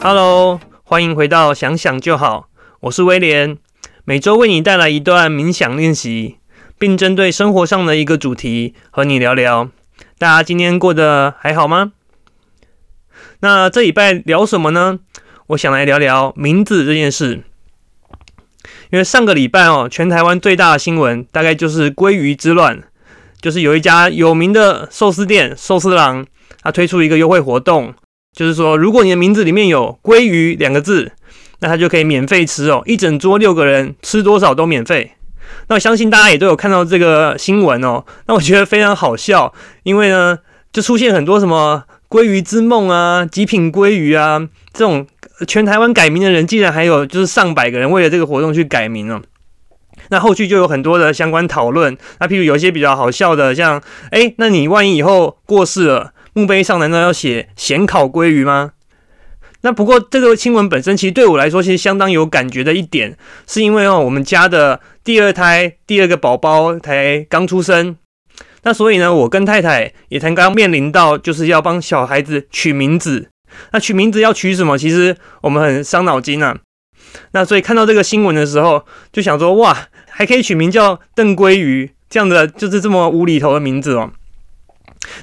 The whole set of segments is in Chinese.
Hello，欢迎回到想想就好，我是威廉，每周为你带来一段冥想练习，并针对生活上的一个主题和你聊聊。大家今天过得还好吗？那这礼拜聊什么呢？我想来聊聊名字这件事。因为上个礼拜哦，全台湾最大的新闻大概就是鲑鱼之乱，就是有一家有名的寿司店寿司郎，它推出一个优惠活动，就是说如果你的名字里面有鲑鱼两个字，那它就可以免费吃哦，一整桌六个人吃多少都免费。那我相信大家也都有看到这个新闻哦，那我觉得非常好笑，因为呢，就出现很多什么鲑鱼之梦啊、极品鲑鱼啊这种。全台湾改名的人，竟然还有就是上百个人为了这个活动去改名哦。那后续就有很多的相关讨论。那譬如有一些比较好笑的，像哎，那你万一以后过世了，墓碑上难道要写咸烤鲑鱼吗？那不过这个新闻本身其实对我来说其实相当有感觉的一点，是因为哦，我们家的第二胎第二个宝宝才刚出生，那所以呢，我跟太太也才刚面临到就是要帮小孩子取名字。那取名字要取什么？其实我们很伤脑筋啊。那所以看到这个新闻的时候，就想说，哇，还可以取名叫邓鲑鱼这样的，就是这么无厘头的名字哦。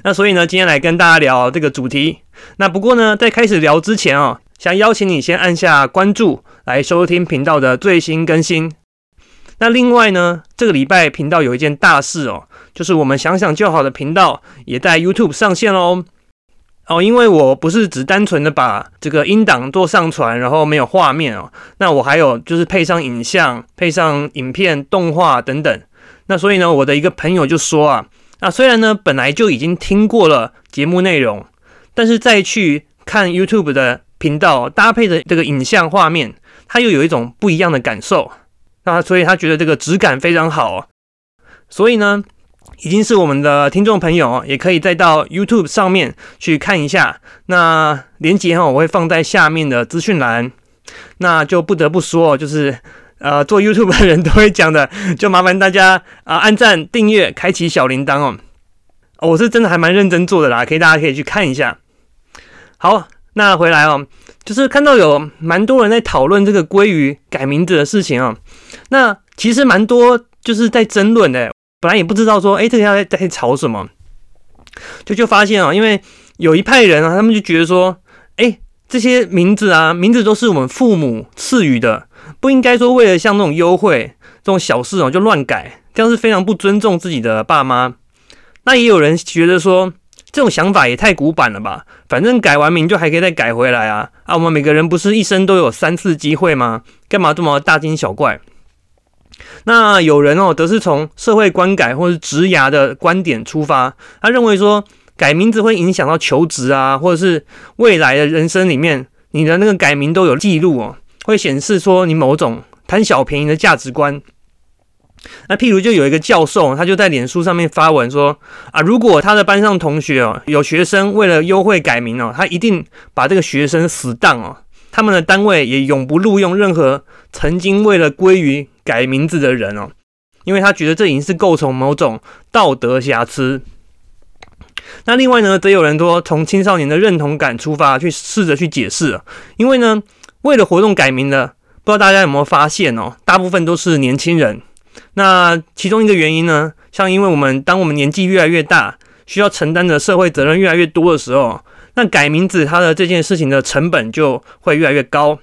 那所以呢，今天来跟大家聊这个主题。那不过呢，在开始聊之前哦，想邀请你先按下关注，来收听频道的最新更新。那另外呢，这个礼拜频道有一件大事哦，就是我们想想就好的频道也在 YouTube 上线喽。哦，因为我不是只单纯的把这个音档做上传，然后没有画面哦，那我还有就是配上影像、配上影片、动画等等。那所以呢，我的一个朋友就说啊，那虽然呢本来就已经听过了节目内容，但是再去看 YouTube 的频道搭配的这个影像画面，他又有一种不一样的感受。那所以他觉得这个质感非常好，所以呢。已经是我们的听众朋友，也可以再到 YouTube 上面去看一下。那连接哈，我会放在下面的资讯栏。那就不得不说，就是呃，做 YouTube 的人都会讲的，就麻烦大家啊，按赞、订阅、开启小铃铛哦。我是真的还蛮认真做的啦，可以大家可以去看一下。好，那回来哦，就是看到有蛮多人在讨论这个鲑鱼改名字的事情啊。那其实蛮多就是在争论的。本来也不知道说，哎，这个在在吵什么，就就发现啊，因为有一派人啊，他们就觉得说，哎，这些名字啊，名字都是我们父母赐予的，不应该说为了像那种优惠这种小事哦就乱改，这样是非常不尊重自己的爸妈。那也有人觉得说，这种想法也太古板了吧，反正改完名就还可以再改回来啊啊，我们每个人不是一生都有三次机会吗？干嘛这么大惊小怪？那有人哦，则是从社会观改或是职涯的观点出发，他认为说改名字会影响到求职啊，或者是未来的人生里面，你的那个改名都有记录哦，会显示说你某种贪小便宜的价值观。那譬如就有一个教授，他就在脸书上面发文说啊，如果他的班上同学哦，有学生为了优惠改名哦，他一定把这个学生死当哦。他们的单位也永不录用任何曾经为了鲑鱼改名字的人哦，因为他觉得这已经是构成某种道德瑕疵。那另外呢，则有人说从青少年的认同感出发去试着去解释，因为呢，为了活动改名的，不知道大家有没有发现哦，大部分都是年轻人。那其中一个原因呢，像因为我们当我们年纪越来越大，需要承担的社会责任越来越多的时候。那改名字，它的这件事情的成本就会越来越高。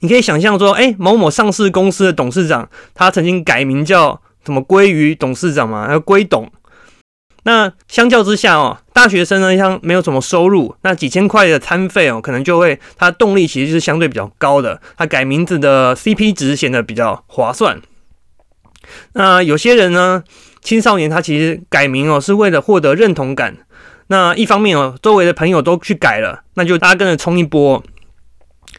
你可以想象说，哎，某某上市公司的董事长，他曾经改名叫什么“鲑鱼董事长”嘛，叫“鲑董”。那相较之下哦，大学生呢，像没有什么收入，那几千块的餐费哦，可能就会他动力其实是相对比较高的，他改名字的 CP 值显得比较划算。那有些人呢，青少年他其实改名哦，是为了获得认同感。那一方面哦，周围的朋友都去改了，那就大家跟着冲一波。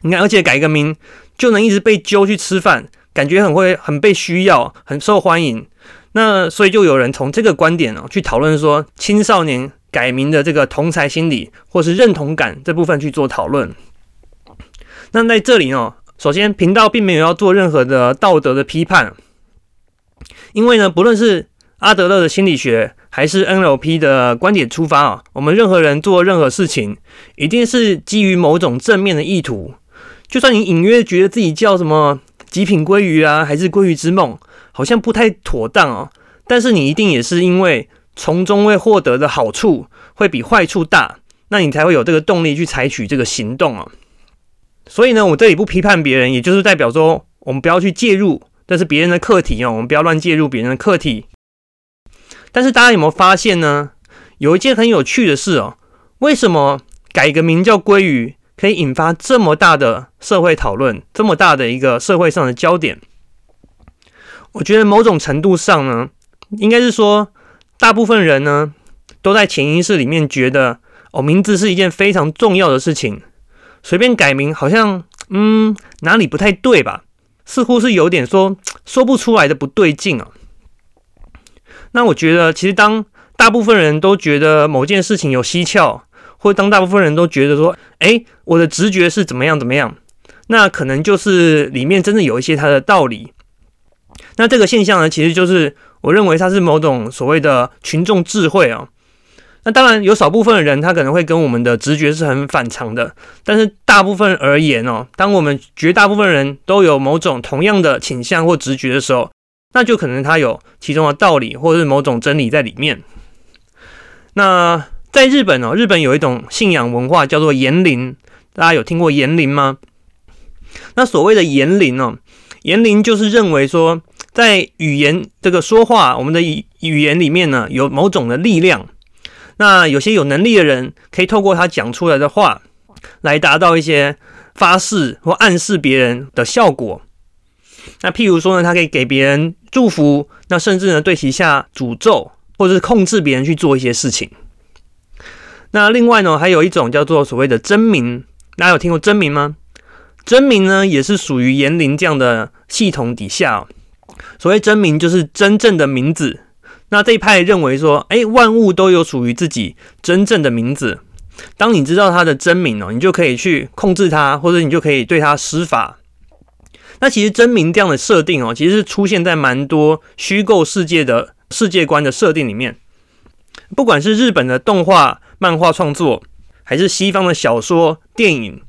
你看，而且改个名就能一直被揪去吃饭，感觉很会很被需要，很受欢迎。那所以就有人从这个观点哦去讨论说，青少年改名的这个同才心理或是认同感这部分去做讨论。那在这里呢，首先频道并没有要做任何的道德的批判，因为呢，不论是阿德勒的心理学还是 NLP 的观点出发啊，我们任何人做任何事情，一定是基于某种正面的意图。就算你隐约觉得自己叫什么极品鲑鱼啊，还是鲑鱼之梦，好像不太妥当哦，但是你一定也是因为从中会获得的好处会比坏处大，那你才会有这个动力去采取这个行动啊。所以呢，我这里不批判别人，也就是代表说，我们不要去介入，这是别人的课题哦，我们不要乱介入别人的课题。但是大家有没有发现呢？有一件很有趣的事哦，为什么改个名叫鲑鱼可以引发这么大的社会讨论，这么大的一个社会上的焦点？我觉得某种程度上呢，应该是说，大部分人呢都在潜意识里面觉得，哦，名字是一件非常重要的事情，随便改名好像，嗯，哪里不太对吧？似乎是有点说说不出来的不对劲啊。那我觉得，其实当大部分人都觉得某件事情有蹊跷，或当大部分人都觉得说，哎，我的直觉是怎么样怎么样，那可能就是里面真的有一些它的道理。那这个现象呢，其实就是我认为它是某种所谓的群众智慧啊。那当然有少部分的人，他可能会跟我们的直觉是很反常的，但是大部分而言哦，当我们绝大部分人都有某种同样的倾向或直觉的时候。那就可能它有其中的道理，或者是某种真理在里面。那在日本哦，日本有一种信仰文化叫做言灵，大家有听过言灵吗？那所谓的言灵哦，言灵就是认为说，在语言这个说话，我们的语语言里面呢，有某种的力量。那有些有能力的人，可以透过他讲出来的话，来达到一些发誓或暗示别人的效果。那譬如说呢，他可以给别人祝福，那甚至呢对其下诅咒，或者是控制别人去做一些事情。那另外呢，还有一种叫做所谓的真名，大家有听过真名吗？真名呢也是属于言灵这样的系统底下。所谓真名就是真正的名字。那这一派认为说，哎，万物都有属于自己真正的名字。当你知道它的真名哦，你就可以去控制它，或者你就可以对它施法。那其实真名这样的设定哦，其实是出现在蛮多虚构世界的世界观的设定里面。不管是日本的动画、漫画创作，还是西方的小说、电影，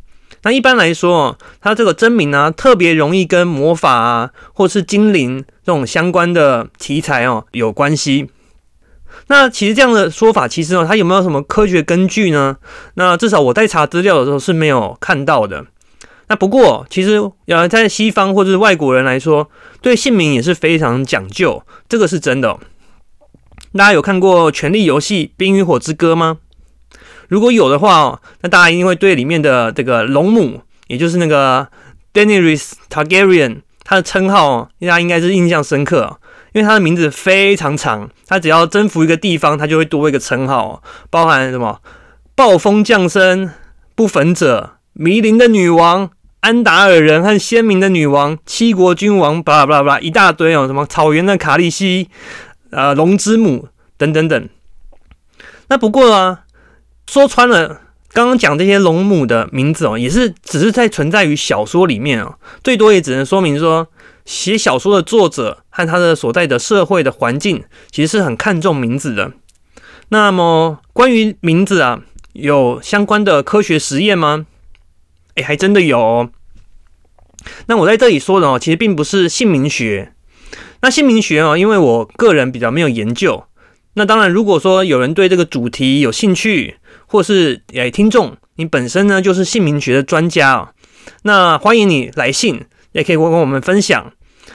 那一般来说，它这个真名呢，特别容易跟魔法啊，或是精灵这种相关的题材哦有关系。那其实这样的说法，其实哦，它有没有什么科学根据呢？那至少我在查资料的时候是没有看到的。那不过，其实呃，在西方或者是外国人来说，对姓名也是非常讲究，这个是真的。大家有看过《权力游戏：冰与火之歌》吗？如果有的话哦，那大家一定会对里面的这个龙母，也就是那个 Daenerys Targaryen，他的称号哦，大家应该是印象深刻，哦因为他的名字非常长，他只要征服一个地方，他就会多一个称号，哦包含什么暴风降生、不焚者、迷林的女王。安达尔人和鲜明的女王、七国君王，巴拉巴拉巴拉一大堆哦，什么草原的卡利西，呃，龙之母等等等。那不过啊，说穿了，刚刚讲这些龙母的名字哦，也是只是在存在于小说里面哦，最多也只能说明说，写小说的作者和他的所在的社会的环境，其实是很看重名字的。那么关于名字啊，有相关的科学实验吗？哎，还真的有。那我在这里说的哦，其实并不是姓名学。那姓名学哦，因为我个人比较没有研究。那当然，如果说有人对这个主题有兴趣，或是诶听众，你本身呢就是姓名学的专家哦，那欢迎你来信，也可以跟我们分享。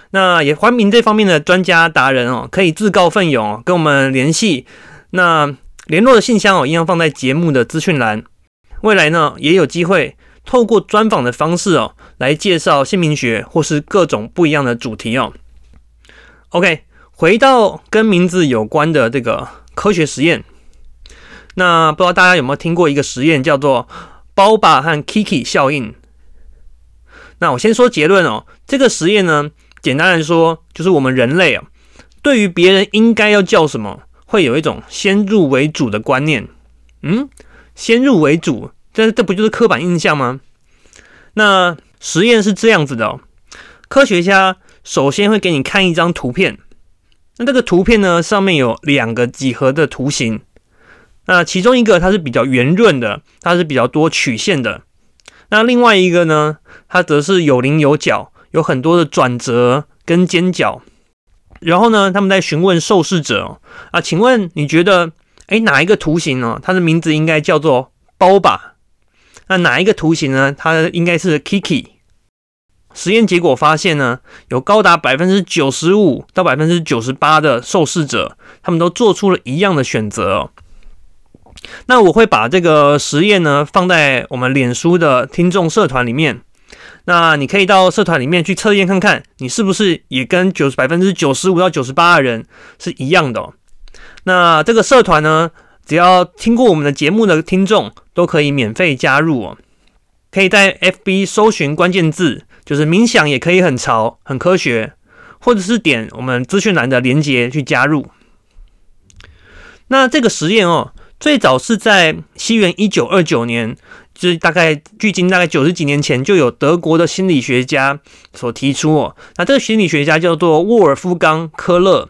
那也欢迎这方面的专家达人哦，可以自告奋勇跟我们联系。那联络的信箱哦，一样放在节目的资讯栏。未来呢，也有机会。透过专访的方式哦，来介绍姓名学或是各种不一样的主题哦。OK，回到跟名字有关的这个科学实验，那不知道大家有没有听过一个实验叫做包爸和 Kiki 效应？那我先说结论哦，这个实验呢，简单来说就是我们人类啊，对于别人应该要叫什么，会有一种先入为主的观念。嗯，先入为主。这这不就是刻板印象吗？那实验是这样子的哦，科学家首先会给你看一张图片，那这个图片呢，上面有两个几何的图形，那其中一个它是比较圆润的，它是比较多曲线的。那另外一个呢，它则是有棱有角，有很多的转折跟尖角。然后呢，他们在询问受试者啊，请问你觉得，哎，哪一个图形呢？它的名字应该叫做包吧？那哪一个图形呢？它应该是 Kiki。实验结果发现呢，有高达百分之九十五到百分之九十八的受试者，他们都做出了一样的选择。那我会把这个实验呢放在我们脸书的听众社团里面。那你可以到社团里面去测验看看，你是不是也跟九百分之九十五到九十八的人是一样的。那这个社团呢，只要听过我们的节目的听众都可以免费加入哦。可以在 FB 搜寻关键字，就是冥想也可以很潮、很科学，或者是点我们资讯栏的连接去加入。那这个实验哦。最早是在西元一九二九年，就是大概距今大概九十几年前，就有德国的心理学家所提出哦。那这个心理学家叫做沃尔夫冈·科勒。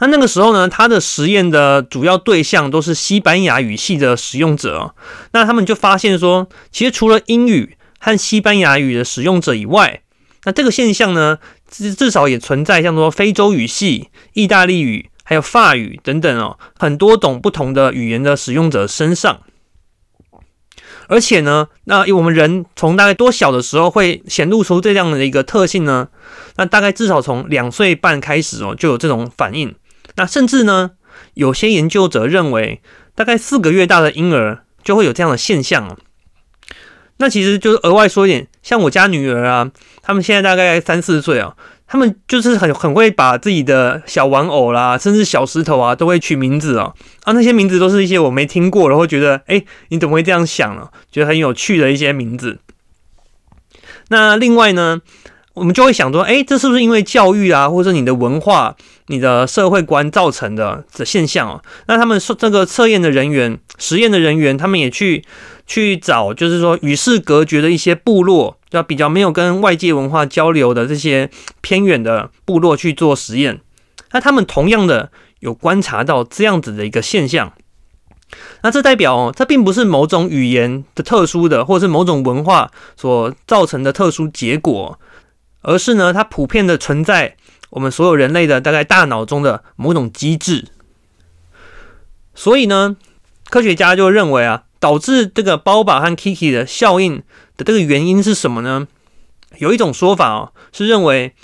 那那个时候呢，他的实验的主要对象都是西班牙语系的使用者。那他们就发现说，其实除了英语和西班牙语的使用者以外，那这个现象呢，至至少也存在像说非洲语系、意大利语。还有法语等等哦，很多种不同的语言的使用者身上，而且呢，那我们人从大概多小的时候会显露出这样的一个特性呢？那大概至少从两岁半开始哦，就有这种反应。那甚至呢，有些研究者认为，大概四个月大的婴儿就会有这样的现象哦。那其实就是额外说一点，像我家女儿啊，他们现在大概三四岁啊。他们就是很很会把自己的小玩偶啦，甚至小石头啊，都会取名字哦。啊，那些名字都是一些我没听过，然后觉得，哎，你怎么会这样想呢？觉得很有趣的一些名字。那另外呢，我们就会想说，哎，这是不是因为教育啊，或者你的文化、你的社会观造成的的现象哦？那他们说这个测验的人员、实验的人员，他们也去去找，就是说与世隔绝的一些部落。要比较没有跟外界文化交流的这些偏远的部落去做实验，那他们同样的有观察到这样子的一个现象，那这代表哦，这并不是某种语言的特殊的，或者是某种文化所造成的特殊结果，而是呢，它普遍的存在我们所有人类的大概大脑中的某种机制，所以呢，科学家就认为啊。导致这个包把和 Kiki 的效应的这个原因是什么呢？有一种说法哦，是认为，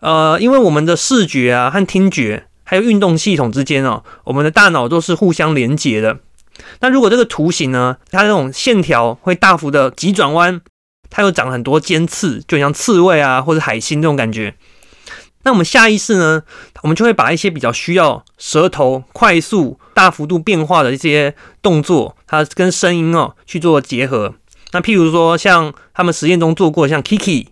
呃，因为我们的视觉啊和听觉还有运动系统之间哦，我们的大脑都是互相连接的。那如果这个图形呢，它这种线条会大幅的急转弯，它又长很多尖刺，就像刺猬啊或者海星这种感觉。那我们下意识呢，我们就会把一些比较需要舌头快速、大幅度变化的一些动作，它跟声音哦去做结合。那譬如说，像他们实验中做过像 Kiki、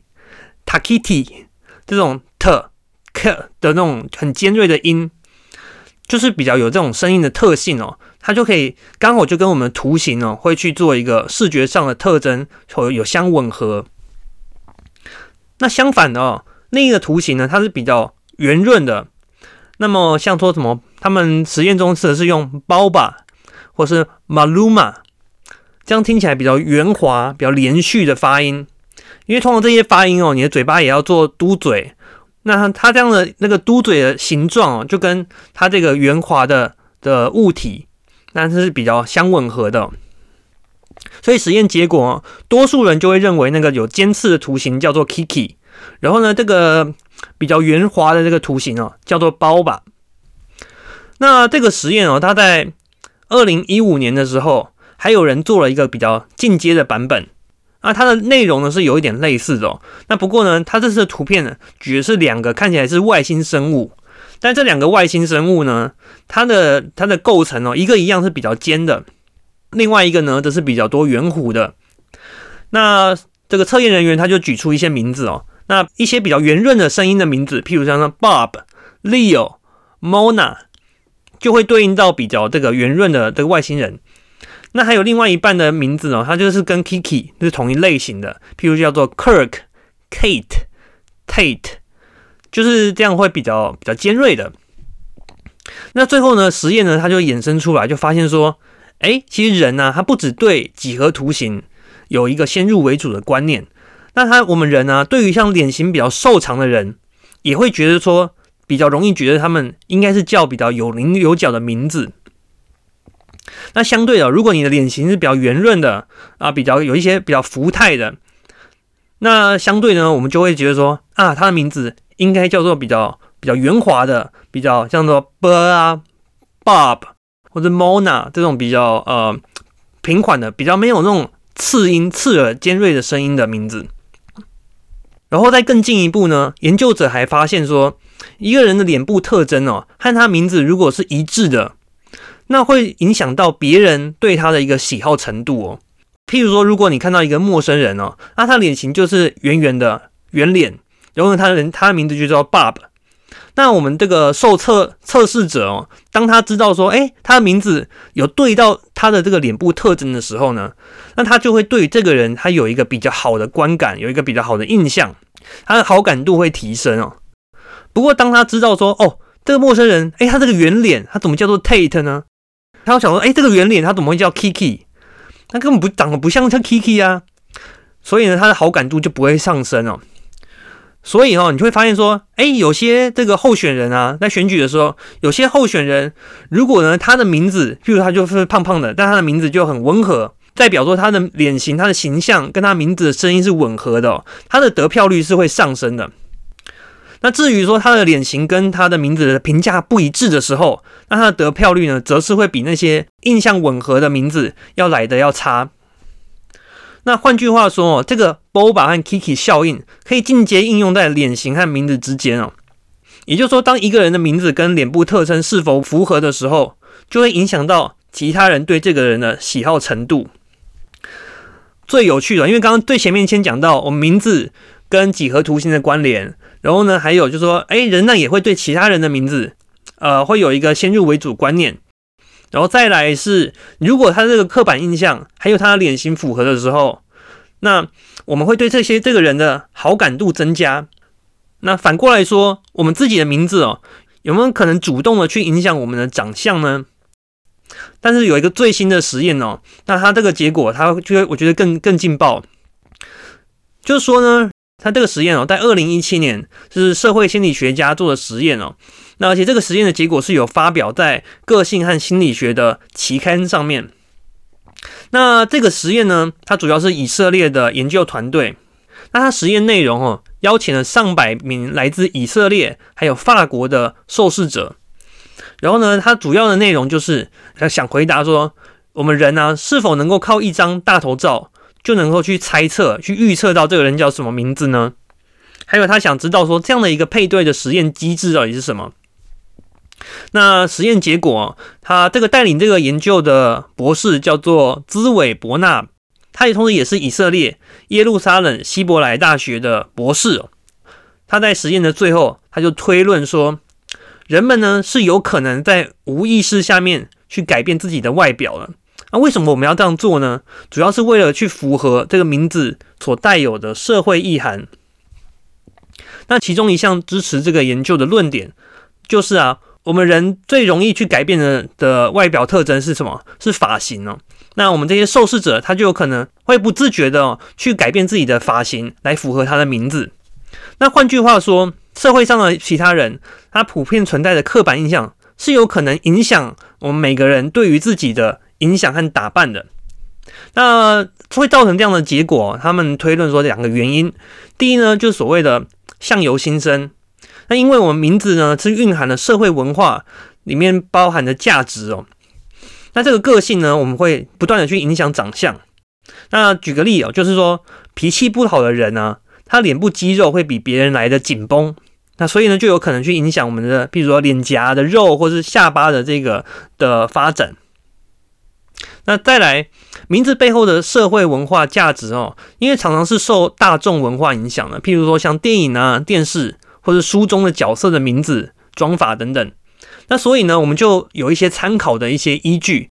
Takiti 这种 t、k 的那种很尖锐的音，就是比较有这种声音的特性哦，它就可以刚好就跟我们图形哦会去做一个视觉上的特征，或有相吻合。那相反的哦。另一个图形呢，它是比较圆润的。那么像说什么，他们实验中的是用包吧，或是 maluma，这样听起来比较圆滑、比较连续的发音。因为通过这些发音哦，你的嘴巴也要做嘟嘴。那它它这样的那个嘟嘴的形状哦，就跟它这个圆滑的的物体，那是比较相吻合的。所以实验结果，多数人就会认为那个有尖刺的图形叫做 Kiki。然后呢，这个比较圆滑的这个图形哦，叫做包吧。那这个实验哦，它在二零一五年的时候，还有人做了一个比较进阶的版本。啊，它的内容呢是有一点类似的。哦。那不过呢，它这次的图片呢，举的是两个看起来是外星生物，但这两个外星生物呢，它的它的构成哦，一个一样是比较尖的，另外一个呢则是比较多圆弧的。那这个测验人员他就举出一些名字哦。那一些比较圆润的声音的名字，譬如像 Bob、Leo、Mona，就会对应到比较这个圆润的这个外星人。那还有另外一半的名字哦，它就是跟 Kiki 是同一类型的，譬如叫做 Kirk、Kate、Tate，就是这样会比较比较尖锐的。那最后呢，实验呢，它就衍生出来，就发现说，哎，其实人呢，他不只对几何图形有一个先入为主的观念，那他我们人呢，对于像脸型比较瘦长的人，也会觉得说，比较容易觉得他们应该是叫比较有棱有角的名字。那相对的，如果你的脸型是比较圆润的啊，比较有一些比较福态的，那相对呢，我们就会觉得说啊，他的名字应该叫做比较比较圆滑的，比较像做 b 啊、Bob 或者 Mona 这种比较呃平缓的，比较没有那种刺音、刺耳、尖锐的声音的名字。然后再更进一步呢，研究者还发现说，一个人的脸部特征哦，和他名字如果是一致的。那会影响到别人对他的一个喜好程度哦。譬如说，如果你看到一个陌生人哦，那他脸型就是圆圆的圆脸，然后他人他的名字就叫 Bob。那我们这个受测测试者哦，当他知道说，哎，他的名字有对到他的这个脸部特征的时候呢，那他就会对这个人他有一个比较好的观感，有一个比较好的印象，他的好感度会提升哦。不过当他知道说，哦，这个陌生人，哎，他这个圆脸，他怎么叫做 Tate 呢？他会想说：“哎，这个圆脸他怎么会叫 Kiki？他根本不长得不像像 Kiki 啊，所以呢，他的好感度就不会上升哦。所以哦，你就会发现说，哎，有些这个候选人啊，在选举的时候，有些候选人如果呢，他的名字，譬如他就是胖胖的，但他的名字就很温和，代表说他的脸型、他的形象跟他名字的声音是吻合的，他的得票率是会上升的。”那至于说他的脸型跟他的名字的评价不一致的时候，那他的得票率呢，则是会比那些印象吻合的名字要来的要差。那换句话说哦，这个 Boba 和 Kiki 效应可以间接应用在脸型和名字之间哦。也就是说，当一个人的名字跟脸部特征是否符合的时候，就会影响到其他人对这个人的喜好程度。最有趣的，因为刚刚最前面先讲到我们名字跟几何图形的关联。然后呢，还有就是说，哎，人呢也会对其他人的名字，呃，会有一个先入为主观念。然后再来是，如果他这个刻板印象还有他的脸型符合的时候，那我们会对这些这个人的好感度增加。那反过来说，我们自己的名字哦，有没有可能主动的去影响我们的长相呢？但是有一个最新的实验哦，那他这个结果，他就会我觉得更更劲爆，就是说呢。他这个实验哦，在二零一七年是社会心理学家做的实验哦。那而且这个实验的结果是有发表在《个性和心理学》的期刊上面。那这个实验呢，它主要是以色列的研究团队。那它实验内容哦，邀请了上百名来自以色列还有法国的受试者。然后呢，它主要的内容就是想回答说，我们人呢是否能够靠一张大头照。就能够去猜测、去预测到这个人叫什么名字呢？还有他想知道说这样的一个配对的实验机制到底是什么？那实验结果，他这个带领这个研究的博士叫做兹韦伯纳，他也同时也是以色列耶路撒冷希伯来大学的博士。他在实验的最后，他就推论说，人们呢是有可能在无意识下面去改变自己的外表的。那为什么我们要这样做呢？主要是为了去符合这个名字所带有的社会意涵。那其中一项支持这个研究的论点，就是啊，我们人最容易去改变的的外表特征是什么？是发型哦。那我们这些受试者，他就有可能会不自觉的去改变自己的发型，来符合他的名字。那换句话说，社会上的其他人，他普遍存在的刻板印象，是有可能影响我们每个人对于自己的。影响和打扮的，那会造成这样的结果。他们推论说两个原因，第一呢，就是所谓的相由心生。那因为我们名字呢是蕴含了社会文化里面包含的价值哦。那这个个性呢，我们会不断的去影响长相。那举个例哦，就是说脾气不好的人呢，他脸部肌肉会比别人来的紧绷，那所以呢就有可能去影响我们的，比如说脸颊的肉或是下巴的这个的发展。那再来，名字背后的社会文化价值哦，因为常常是受大众文化影响的，譬如说像电影啊、电视或者书中的角色的名字、装法等等。那所以呢，我们就有一些参考的一些依据，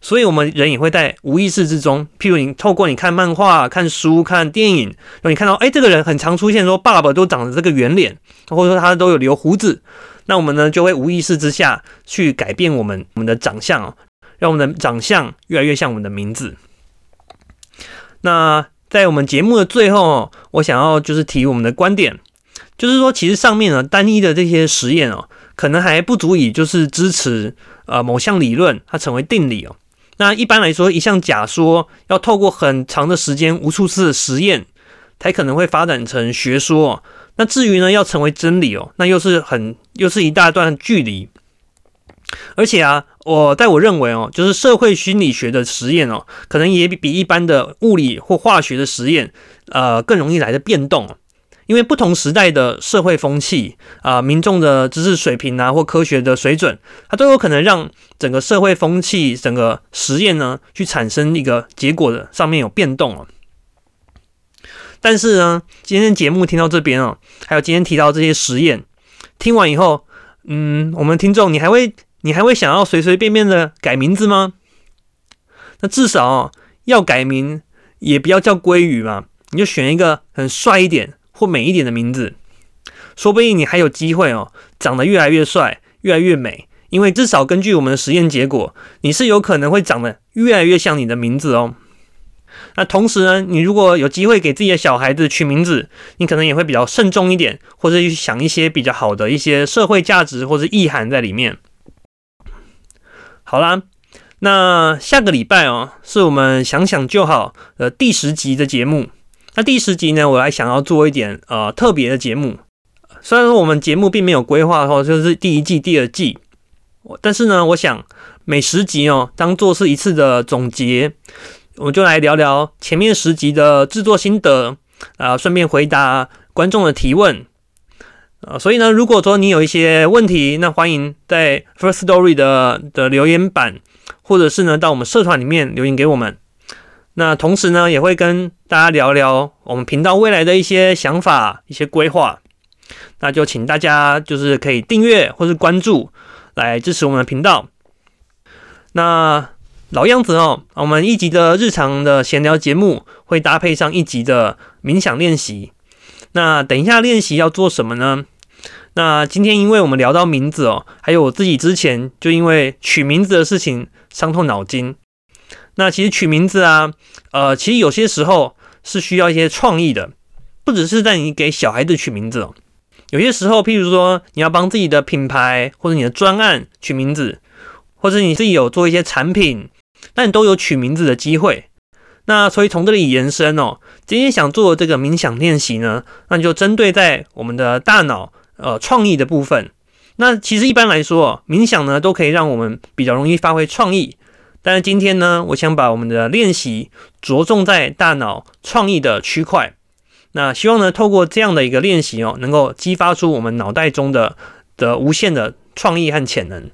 所以我们人也会在无意识之中，譬如你透过你看漫画、看书、看电影，然后你看到，哎，这个人很常出现说爸爸都长着这个圆脸，或者说他都有留胡子，那我们呢就会无意识之下去改变我们我们的长相哦，让我们的长相越来越像我们的名字。那在我们节目的最后，我想要就是提我们的观点，就是说其实上面呢单一的这些实验哦，可能还不足以就是支持呃某项理论它成为定理哦。那一般来说，一项假说要透过很长的时间、无数次的实验，才可能会发展成学说。那至于呢，要成为真理哦，那又是很又是一大段距离。而且啊，我在我认为哦，就是社会心理学的实验哦，可能也比一般的物理或化学的实验，呃，更容易来的变动。因为不同时代的社会风气啊，民众的知识水平啊，或科学的水准，它都有可能让整个社会风气、整个实验呢，去产生一个结果的上面有变动哦。但是呢，今天节目听到这边哦，还有今天提到这些实验，听完以后，嗯，我们听众你还会你还会想要随随便便的改名字吗？那至少要改名也不要叫鲑鱼嘛，你就选一个很帅一点。或美一点的名字，说不定你还有机会哦，长得越来越帅，越来越美。因为至少根据我们的实验结果，你是有可能会长得越来越像你的名字哦。那同时呢，你如果有机会给自己的小孩子取名字，你可能也会比较慎重一点，或者去想一些比较好的一些社会价值或者意涵在里面。好啦，那下个礼拜哦，是我们想想就好的第十集的节目。那第十集呢，我还想要做一点呃特别的节目。虽然说我们节目并没有规划说就是第一季、第二季，但是呢，我想每十集哦，当做是一次的总结，我们就来聊聊前面十集的制作心得啊，顺便回答观众的提问啊。所以呢，如果说你有一些问题，那欢迎在 First Story 的的留言板，或者是呢到我们社团里面留言给我们。那同时呢，也会跟大家聊聊我们频道未来的一些想法、一些规划。那就请大家就是可以订阅或是关注，来支持我们的频道。那老样子哦，我们一集的日常的闲聊节目会搭配上一集的冥想练习。那等一下练习要做什么呢？那今天因为我们聊到名字哦，还有我自己之前就因为取名字的事情伤透脑筋。那其实取名字啊，呃，其实有些时候是需要一些创意的，不只是在你给小孩子取名字哦。有些时候，譬如说你要帮自己的品牌或者你的专案取名字，或者你自己有做一些产品，那你都有取名字的机会。那所以从这里延伸哦，今天想做这个冥想练习呢，那就针对在我们的大脑呃创意的部分。那其实一般来说，冥想呢都可以让我们比较容易发挥创意。但是今天呢，我想把我们的练习着重在大脑创意的区块。那希望呢，透过这样的一个练习哦，能够激发出我们脑袋中的的无限的创意和潜能。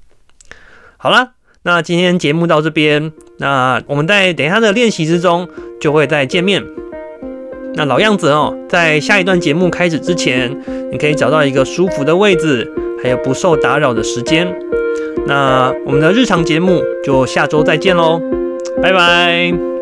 好了，那今天节目到这边，那我们在等一下的练习之中就会再见面。那老样子哦，在下一段节目开始之前，你可以找到一个舒服的位置，还有不受打扰的时间。那我们的日常节目就下周再见喽，拜拜。